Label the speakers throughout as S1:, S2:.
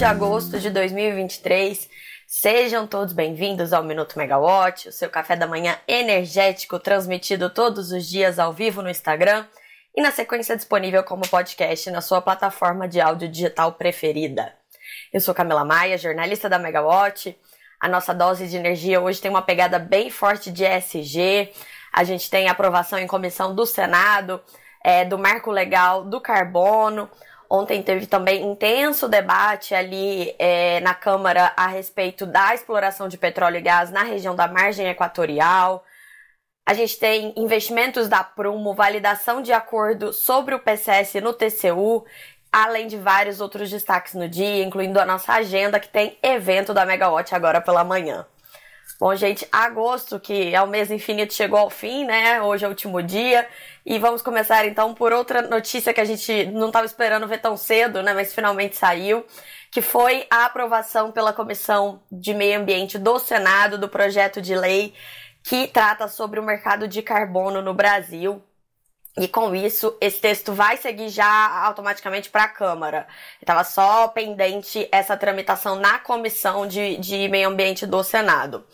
S1: de agosto de 2023. Sejam todos bem-vindos ao Minuto Megawatt, o seu café da manhã energético transmitido todos os dias ao vivo no Instagram e na sequência disponível como podcast na sua plataforma de áudio digital preferida. Eu sou Camila Maia, jornalista da Megawatt. A nossa dose de energia hoje tem uma pegada bem forte de ESG. A gente tem aprovação em comissão do Senado, é, do marco legal do carbono. Ontem teve também intenso debate ali é, na Câmara a respeito da exploração de petróleo e gás na região da margem equatorial. A gente tem investimentos da Prumo, validação de acordo sobre o PCS no TCU, além de vários outros destaques no dia, incluindo a nossa agenda, que tem evento da Megawatt agora pela manhã. Bom, gente, agosto, que é o mês infinito, chegou ao fim, né? Hoje é o último dia. E vamos começar então por outra notícia que a gente não estava esperando ver tão cedo, né? Mas finalmente saiu, que foi a aprovação pela Comissão de Meio Ambiente do Senado do projeto de lei que trata sobre o mercado de carbono no Brasil. E com isso, esse texto vai seguir já automaticamente para a Câmara. Estava só pendente essa tramitação na Comissão de, de Meio Ambiente do Senado.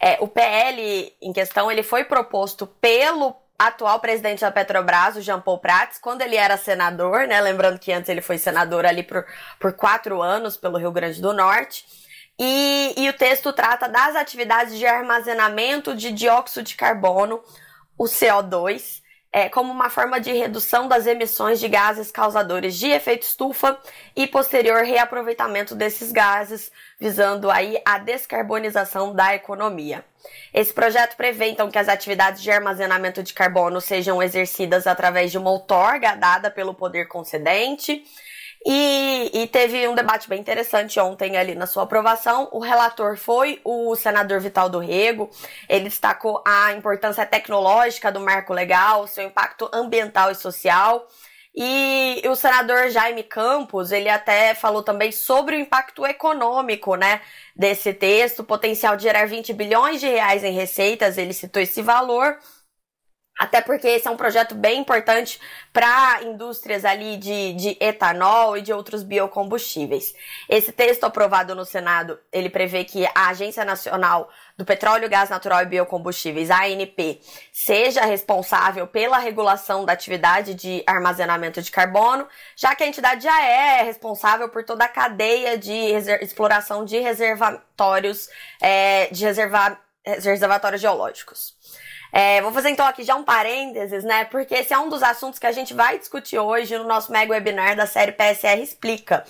S1: É, o PL em questão ele foi proposto pelo atual presidente da Petrobras, o Jean Paul Prats, quando ele era senador, né? Lembrando que antes ele foi senador ali por, por quatro anos pelo Rio Grande do Norte. E, e o texto trata das atividades de armazenamento de dióxido de carbono, o CO2, é, como uma forma de redução das emissões de gases causadores de efeito estufa e posterior reaproveitamento desses gases, visando aí a descarbonização da economia. Esse projeto prevê então que as atividades de armazenamento de carbono sejam exercidas através de uma outorga dada pelo poder concedente e, e, teve um debate bem interessante ontem ali na sua aprovação. O relator foi o senador Vital do Rego. Ele destacou a importância tecnológica do marco legal, seu impacto ambiental e social. E o senador Jaime Campos, ele até falou também sobre o impacto econômico, né, desse texto, potencial de gerar 20 bilhões de reais em receitas, ele citou esse valor. Até porque esse é um projeto bem importante para indústrias ali de, de etanol e de outros biocombustíveis. Esse texto aprovado no Senado, ele prevê que a Agência Nacional do Petróleo, Gás Natural e Biocombustíveis, ANP, seja responsável pela regulação da atividade de armazenamento de carbono, já que a entidade já é responsável por toda a cadeia de exploração de reservatórios, é, de reserva reservatórios geológicos. É, vou fazer então aqui já um parênteses, né? Porque esse é um dos assuntos que a gente vai discutir hoje no nosso mega webinar da série PSR Explica.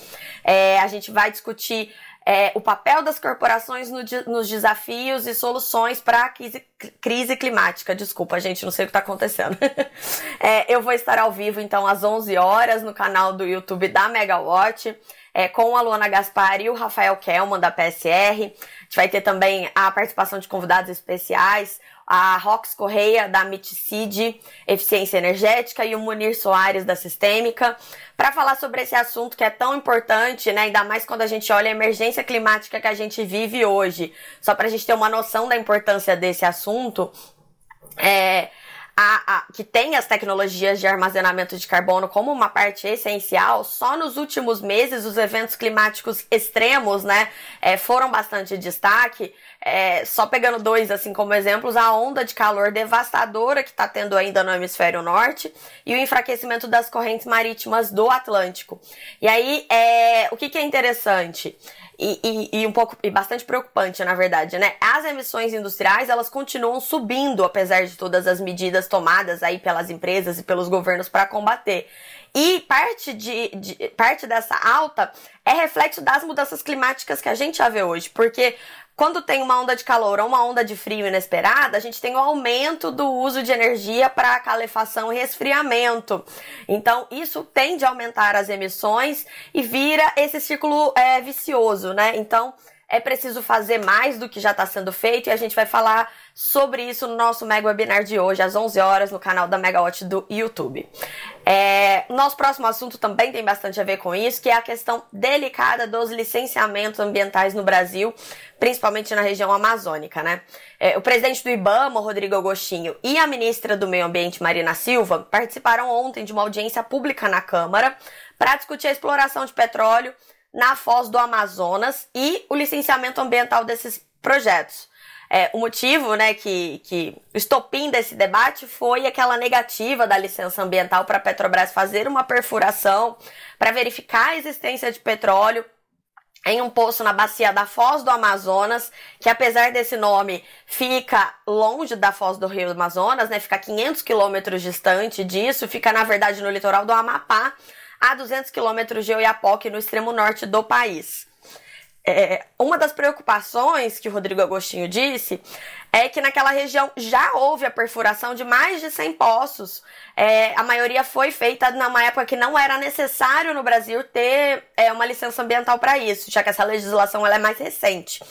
S1: É, a gente vai discutir é, o papel das corporações no, nos desafios e soluções para a crise, crise, climática. Desculpa, gente, não sei o que está acontecendo. é, eu vou estar ao vivo, então, às 11 horas no canal do YouTube da Megawatt. É, com a Luana Gaspar e o Rafael Kelman da PSR. A gente vai ter também a participação de convidados especiais, a Rox Correia, da Miticid Eficiência Energética, e o Munir Soares, da Sistêmica, para falar sobre esse assunto que é tão importante, né? Ainda mais quando a gente olha a emergência climática que a gente vive hoje. Só para a gente ter uma noção da importância desse assunto. É, a, a, que tem as tecnologias de armazenamento de carbono como uma parte essencial, só nos últimos meses os eventos climáticos extremos, né, é, foram bastante destaque. É, só pegando dois, assim, como exemplos, a onda de calor devastadora que está tendo ainda no hemisfério norte e o enfraquecimento das correntes marítimas do Atlântico. E aí, é, o que, que é interessante? E, e, e, um pouco e bastante preocupante, na verdade, né? As emissões industriais elas continuam subindo, apesar de todas as medidas tomadas aí pelas empresas e pelos governos para combater. E parte, de, de, parte dessa alta é reflexo das mudanças climáticas que a gente já vê hoje, porque quando tem uma onda de calor ou uma onda de frio inesperada, a gente tem o um aumento do uso de energia para calefação e resfriamento. Então, isso tende a aumentar as emissões e vira esse círculo é, vicioso, né? Então, é preciso fazer mais do que já está sendo feito e a gente vai falar sobre isso no nosso mega webinar de hoje, às 11 horas, no canal da Megawatt do YouTube. É, nosso próximo assunto também tem bastante a ver com isso, que é a questão delicada dos licenciamentos ambientais no Brasil, principalmente na região amazônica, né? É, o presidente do IBAMA, Rodrigo Agostinho, e a ministra do Meio Ambiente, Marina Silva, participaram ontem de uma audiência pública na Câmara para discutir a exploração de petróleo na Foz do Amazonas e o licenciamento ambiental desses projetos. É, o motivo, né, que, que estopim desse debate foi aquela negativa da licença ambiental para a Petrobras fazer uma perfuração para verificar a existência de petróleo em um poço na bacia da Foz do Amazonas, que apesar desse nome fica longe da Foz do Rio Amazonas, né, fica 500 quilômetros distante disso, fica na verdade no litoral do Amapá, a 200 quilômetros de Oiapoque, no extremo norte do país. É, uma das preocupações que o Rodrigo Agostinho disse é que naquela região já houve a perfuração de mais de 100 poços. É, a maioria foi feita numa época que não era necessário no Brasil ter é, uma licença ambiental para isso, já que essa legislação ela é mais recente.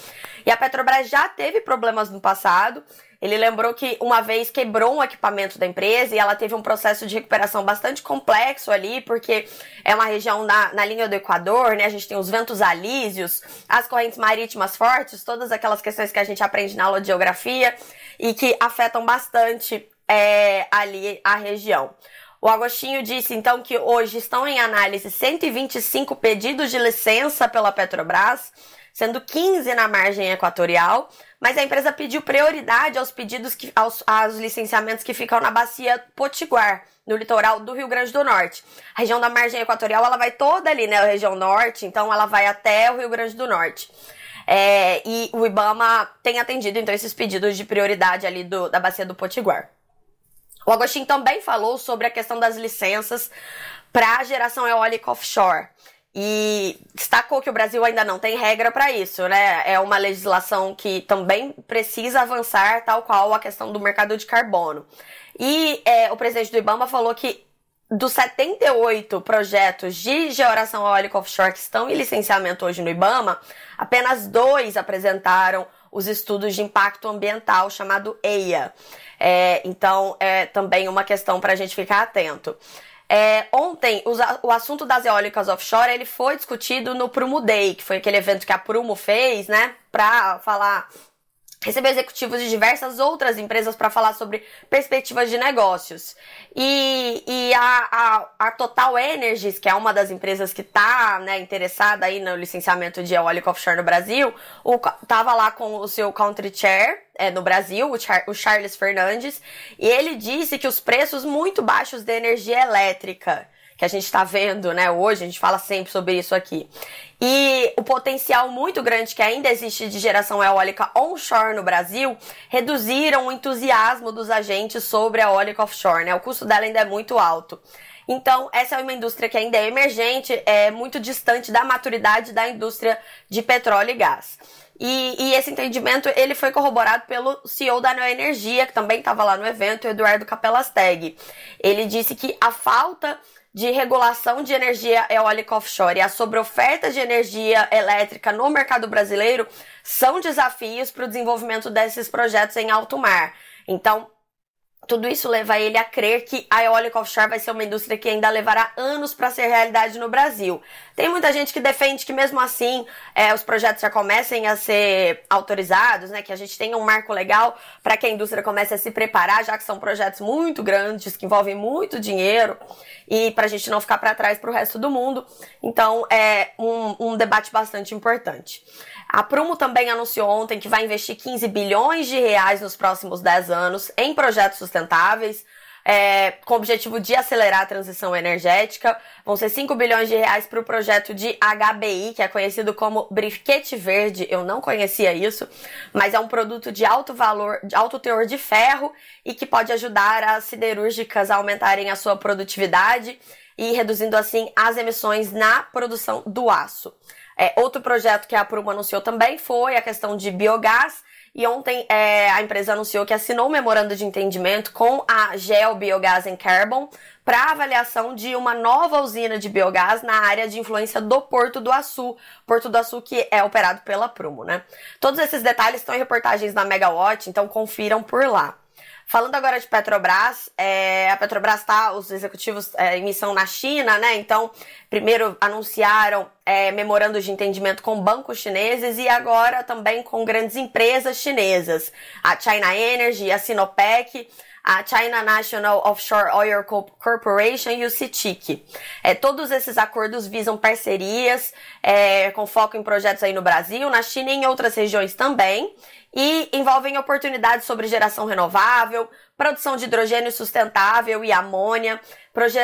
S1: E a Petrobras já teve problemas no passado ele lembrou que uma vez quebrou um equipamento da empresa e ela teve um processo de recuperação bastante complexo ali, porque é uma região na, na linha do Equador, né? A gente tem os ventos alísios, as correntes marítimas fortes, todas aquelas questões que a gente aprende na aula de geografia e que afetam bastante é, ali a região. O Agostinho disse então que hoje estão em análise 125 pedidos de licença pela Petrobras, sendo 15 na margem equatorial mas a empresa pediu prioridade aos pedidos que, aos, aos licenciamentos que ficam na bacia Potiguar, no litoral do Rio Grande do Norte. A região da margem equatorial ela vai toda ali, né, a região norte, então ela vai até o Rio Grande do Norte. É, e o IBAMA tem atendido então esses pedidos de prioridade ali do, da bacia do Potiguar. O Agostinho também falou sobre a questão das licenças para geração eólica offshore. E destacou que o Brasil ainda não tem regra para isso, né? É uma legislação que também precisa avançar, tal qual a questão do mercado de carbono. E é, o presidente do Ibama falou que dos 78 projetos de geração eólica offshore que estão em licenciamento hoje no Ibama, apenas dois apresentaram os estudos de impacto ambiental, chamado EIA. É, então, é também uma questão para a gente ficar atento. É, ontem, o, o, assunto das eólicas offshore ele foi discutido no Prumo Day, que foi aquele evento que a Prumo fez, né, para falar recebeu executivos de diversas outras empresas para falar sobre perspectivas de negócios. E, e a, a, a, Total Energies, que é uma das empresas que está né, interessada aí no licenciamento de eólica offshore no Brasil, estava lá com o seu country chair é, no Brasil, o, Char, o Charles Fernandes, e ele disse que os preços muito baixos de energia elétrica que a gente está vendo, né, hoje, a gente fala sempre sobre isso aqui. E o potencial muito grande que ainda existe de geração eólica onshore no Brasil reduziram o entusiasmo dos agentes sobre a eólica offshore, né? O custo dela ainda é muito alto. Então, essa é uma indústria que ainda é emergente, é muito distante da maturidade da indústria de petróleo e gás. E, e, esse entendimento ele foi corroborado pelo CEO da Neoenergia, que também estava lá no evento, Eduardo Capelasteg. Ele disse que a falta de regulação de energia eólica offshore e a sobreoferta de energia elétrica no mercado brasileiro são desafios para o desenvolvimento desses projetos em alto mar. Então, tudo isso leva ele a crer que a eólica offshore vai ser uma indústria que ainda levará anos para ser realidade no Brasil. Tem muita gente que defende que mesmo assim é, os projetos já comecem a ser autorizados, né? Que a gente tenha um marco legal para que a indústria comece a se preparar, já que são projetos muito grandes que envolvem muito dinheiro e para a gente não ficar para trás para o resto do mundo. Então é um, um debate bastante importante. A Prumo também anunciou ontem que vai investir 15 bilhões de reais nos próximos 10 anos em projetos sustentáveis, é, com o objetivo de acelerar a transição energética. Vão ser 5 bilhões de reais para o projeto de HBI, que é conhecido como briquete verde. Eu não conhecia isso, mas é um produto de alto valor, de alto teor de ferro e que pode ajudar as siderúrgicas a aumentarem a sua produtividade e reduzindo assim as emissões na produção do aço. É, outro projeto que a Prumo anunciou também foi a questão de biogás. E ontem é, a empresa anunciou que assinou um memorando de entendimento com a Gel Biogás em Carbon para avaliação de uma nova usina de biogás na área de influência do Porto do Açu. Porto do Açu que é operado pela Prumo, né? Todos esses detalhes estão em reportagens na Megawatt, então confiram por lá. Falando agora de Petrobras, é, a Petrobras está, os executivos é, em missão na China, né? Então, primeiro anunciaram é, memorandos de entendimento com bancos chineses e agora também com grandes empresas chinesas. A China Energy, a Sinopec, a China National Offshore Oil Corporation e o CITIC. É, todos esses acordos visam parcerias é, com foco em projetos aí no Brasil, na China e em outras regiões também e envolvem oportunidades sobre geração renovável, produção de hidrogênio sustentável e amônia,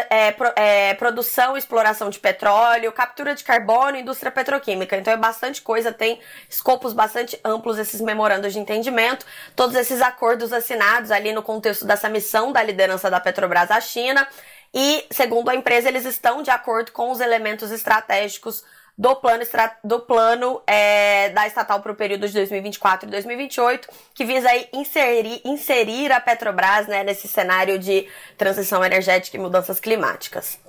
S1: é, pro, é, produção e exploração de petróleo, captura de carbono e indústria petroquímica. Então é bastante coisa, tem escopos bastante amplos esses memorandos de entendimento, todos esses acordos assinados ali no contexto dessa missão da liderança da Petrobras à China. E, segundo a empresa, eles estão de acordo com os elementos estratégicos do plano, do plano é, da estatal para o período de 2024 e 2028, que visa aí inserir, inserir a Petrobras né, nesse cenário de transição energética e mudanças climáticas.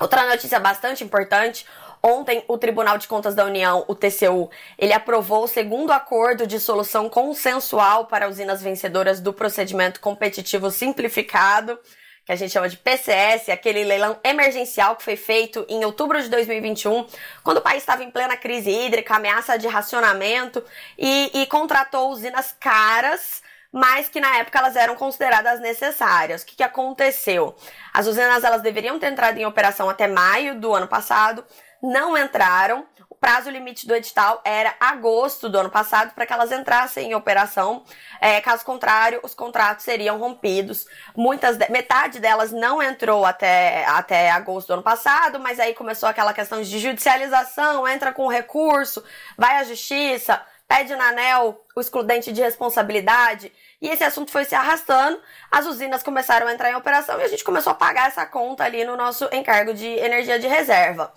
S1: Outra notícia bastante importante, Ontem, o Tribunal de Contas da União, o TCU, ele aprovou o segundo acordo de solução consensual para usinas vencedoras do procedimento competitivo simplificado que a gente chama de PCS, aquele leilão emergencial que foi feito em outubro de 2021, quando o país estava em plena crise hídrica, ameaça de racionamento e, e contratou usinas caras mas que na época elas eram consideradas necessárias. O que, que aconteceu? As usinas elas deveriam ter entrado em operação até maio do ano passado, não entraram. Prazo limite do edital era agosto do ano passado para que elas entrassem em operação. É, caso contrário, os contratos seriam rompidos. Muitas, de, metade delas não entrou até, até agosto do ano passado, mas aí começou aquela questão de judicialização, entra com recurso, vai à justiça, pede na ANEL o excludente de responsabilidade. E esse assunto foi se arrastando, as usinas começaram a entrar em operação e a gente começou a pagar essa conta ali no nosso encargo de energia de reserva.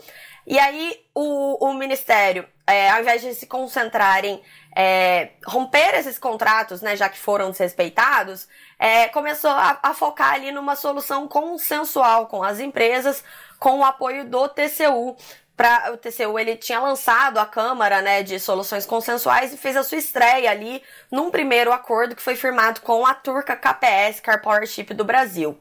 S1: E aí o, o Ministério, é, ao invés de se concentrar em é, romper esses contratos, né, já que foram desrespeitados, é, começou a, a, focar ali numa solução consensual com as empresas, com o apoio do TCU. Pra, o TCU ele tinha lançado a Câmara né, de Soluções Consensuais e fez a sua estreia ali num primeiro acordo que foi firmado com a turca KPS, Car Powership do Brasil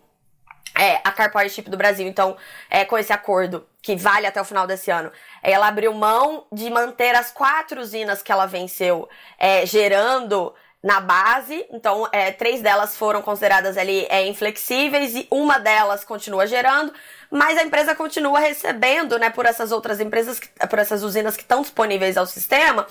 S1: é, a Car Partnership do Brasil, então, é, com esse acordo, que vale até o final desse ano, ela abriu mão de manter as quatro usinas que ela venceu é, gerando na base, então é, três delas foram consideradas ali é, inflexíveis e uma delas continua gerando, mas a empresa continua recebendo, né, por essas outras empresas, por essas usinas que estão disponíveis ao sistema,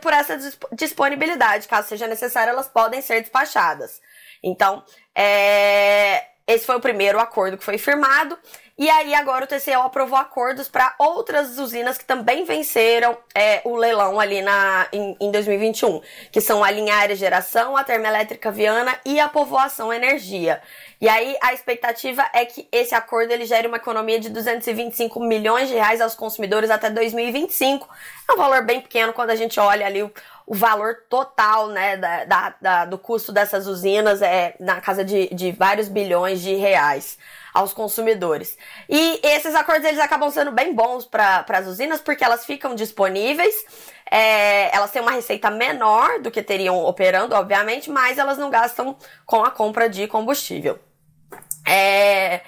S1: por essa disponibilidade, caso seja necessário, elas podem ser despachadas. Então, é, esse foi o primeiro acordo que foi firmado. E aí agora o TCO aprovou acordos para outras usinas que também venceram é, o leilão ali na, em, em 2021, que são a Linhares Geração, a Termoelétrica Viana e a Povoação Energia. E aí a expectativa é que esse acordo ele gere uma economia de 225 milhões de reais aos consumidores até 2025. É um valor bem pequeno quando a gente olha ali o, o valor total né, da, da, da, do custo dessas usinas é na casa de, de vários bilhões de reais aos consumidores. E esses acordos eles acabam sendo bem bons para as usinas porque elas ficam disponíveis, é, elas têm uma receita menor do que teriam operando, obviamente, mas elas não gastam com a compra de combustível. É,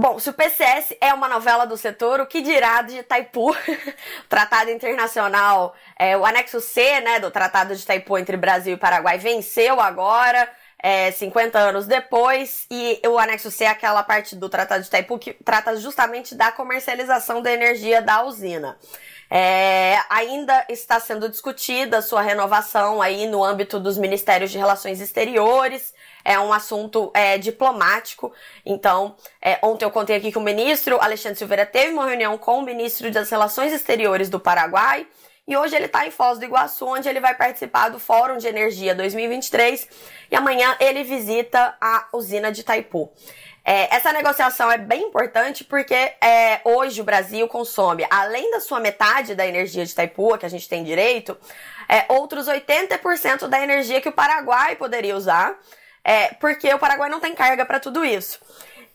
S1: Bom, se o PCS é uma novela do setor, o que dirá de Itaipu? o Tratado Internacional, é, o anexo C, né, do Tratado de Itaipu entre Brasil e Paraguai venceu agora, é, 50 anos depois, e o anexo C é aquela parte do Tratado de Itaipu que trata justamente da comercialização da energia da usina. É, ainda está sendo discutida sua renovação aí no âmbito dos Ministérios de Relações Exteriores, é um assunto é, diplomático. Então, é, ontem eu contei aqui que o ministro Alexandre Silveira teve uma reunião com o ministro das Relações Exteriores do Paraguai. E hoje ele está em Foz do Iguaçu, onde ele vai participar do Fórum de Energia 2023. E amanhã ele visita a usina de Itaipu. É, essa negociação é bem importante porque é, hoje o Brasil consome, além da sua metade da energia de Itaipu, que a gente tem direito, é, outros 80% da energia que o Paraguai poderia usar é, porque o Paraguai não tem carga para tudo isso.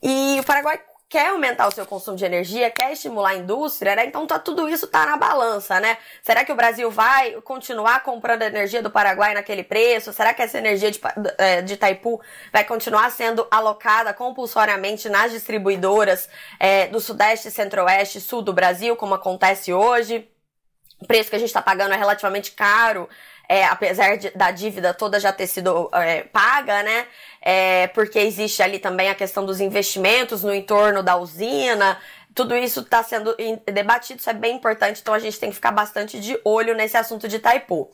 S1: E o Paraguai quer aumentar o seu consumo de energia, quer estimular a indústria, né? Então tá, tudo isso tá na balança, né? Será que o Brasil vai continuar comprando energia do Paraguai naquele preço? Será que essa energia de, é, de Itaipu vai continuar sendo alocada compulsoriamente nas distribuidoras é, do Sudeste, Centro-Oeste, Sul do Brasil, como acontece hoje? O preço que a gente está pagando é relativamente caro é, apesar de, da dívida toda já ter sido é, paga, né? É, porque existe ali também a questão dos investimentos no entorno da usina. Tudo isso está sendo debatido, isso é bem importante, então a gente tem que ficar bastante de olho nesse assunto de Taipu.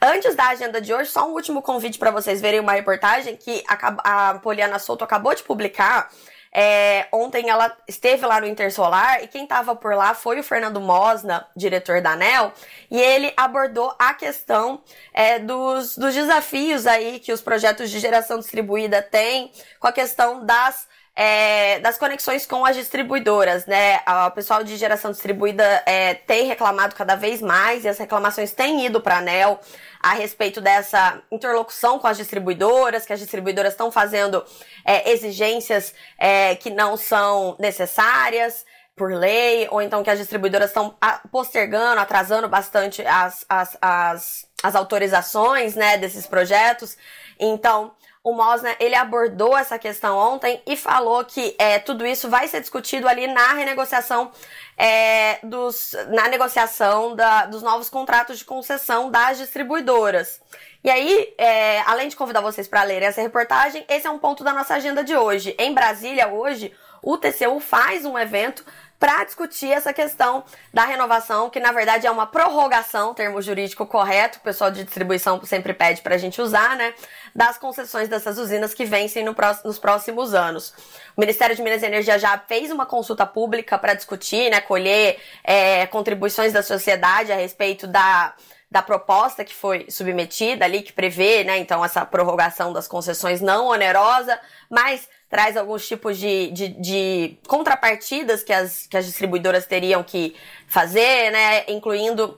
S1: Antes da agenda de hoje, só um último convite para vocês verem uma reportagem que a, a Poliana Souto acabou de publicar é, ontem ela esteve lá no Intersolar e quem estava por lá foi o Fernando Mosna, diretor da ANEL, e ele abordou a questão é, dos, dos desafios aí que os projetos de geração distribuída têm com a questão das é, das conexões com as distribuidoras, né? O pessoal de geração distribuída é, tem reclamado cada vez mais e as reclamações têm ido para a ANEL a respeito dessa interlocução com as distribuidoras, que as distribuidoras estão fazendo é, exigências é, que não são necessárias por lei, ou então que as distribuidoras estão postergando, atrasando bastante as, as, as, as autorizações né, desses projetos. Então, o Mosna ele abordou essa questão ontem e falou que é, tudo isso vai ser discutido ali na renegociação é, dos, na negociação da, dos novos contratos de concessão das distribuidoras. E aí, é, além de convidar vocês para lerem essa reportagem, esse é um ponto da nossa agenda de hoje. Em Brasília, hoje, o TCU faz um evento para discutir essa questão da renovação, que na verdade é uma prorrogação, termo jurídico correto, o pessoal de distribuição sempre pede para a gente usar, né? Das concessões dessas usinas que vencem no próximo, nos próximos anos. O Ministério de Minas e Energia já fez uma consulta pública para discutir, né? Colher é, contribuições da sociedade a respeito da da proposta que foi submetida ali, que prevê, né, então, essa prorrogação das concessões não onerosa, mas traz alguns tipos de, de, de, contrapartidas que as, que as distribuidoras teriam que fazer, né? Incluindo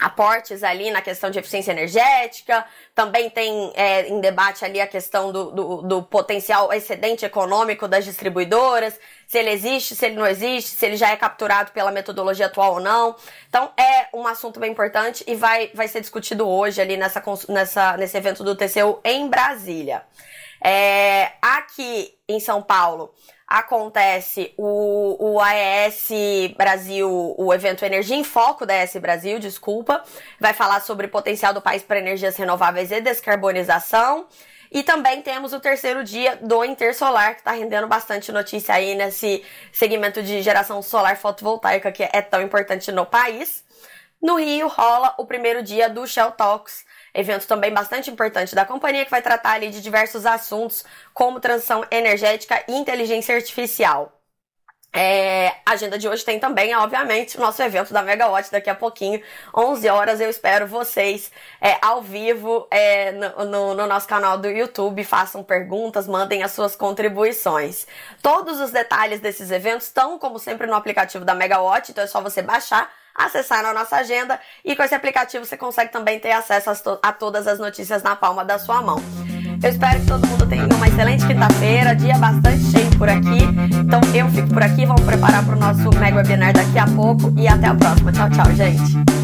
S1: aportes ali na questão de eficiência energética, também tem é, em debate ali a questão do, do, do, potencial excedente econômico das distribuidoras, se ele existe, se ele não existe, se ele já é capturado pela metodologia atual ou não. Então é um assunto bem importante e vai, vai ser discutido hoje ali nessa, nessa, nesse evento do TCU em Brasília. É, aqui em São Paulo acontece o, o AES Brasil, o evento Energia em Foco da AES Brasil, desculpa, vai falar sobre o potencial do país para energias renováveis e descarbonização. E também temos o terceiro dia do Intersolar, que está rendendo bastante notícia aí nesse segmento de geração solar fotovoltaica que é tão importante no país. No Rio rola o primeiro dia do Shell Talks, evento também bastante importante da companhia que vai tratar ali de diversos assuntos como transição energética e inteligência artificial. É, a agenda de hoje tem também, obviamente, o nosso evento da Megawatt daqui a pouquinho, 11 horas. Eu espero vocês é, ao vivo é, no, no, no, nosso canal do YouTube. Façam perguntas, mandem as suas contribuições. Todos os detalhes desses eventos estão, como sempre, no aplicativo da Megawatt, então é só você baixar acessar na nossa agenda e com esse aplicativo você consegue também ter acesso a, to a todas as notícias na palma da sua mão. Eu espero que todo mundo tenha uma excelente quinta-feira, dia bastante cheio por aqui. Então eu fico por aqui, vamos preparar para o nosso mega webinar daqui a pouco e até a próxima. Tchau, tchau, gente.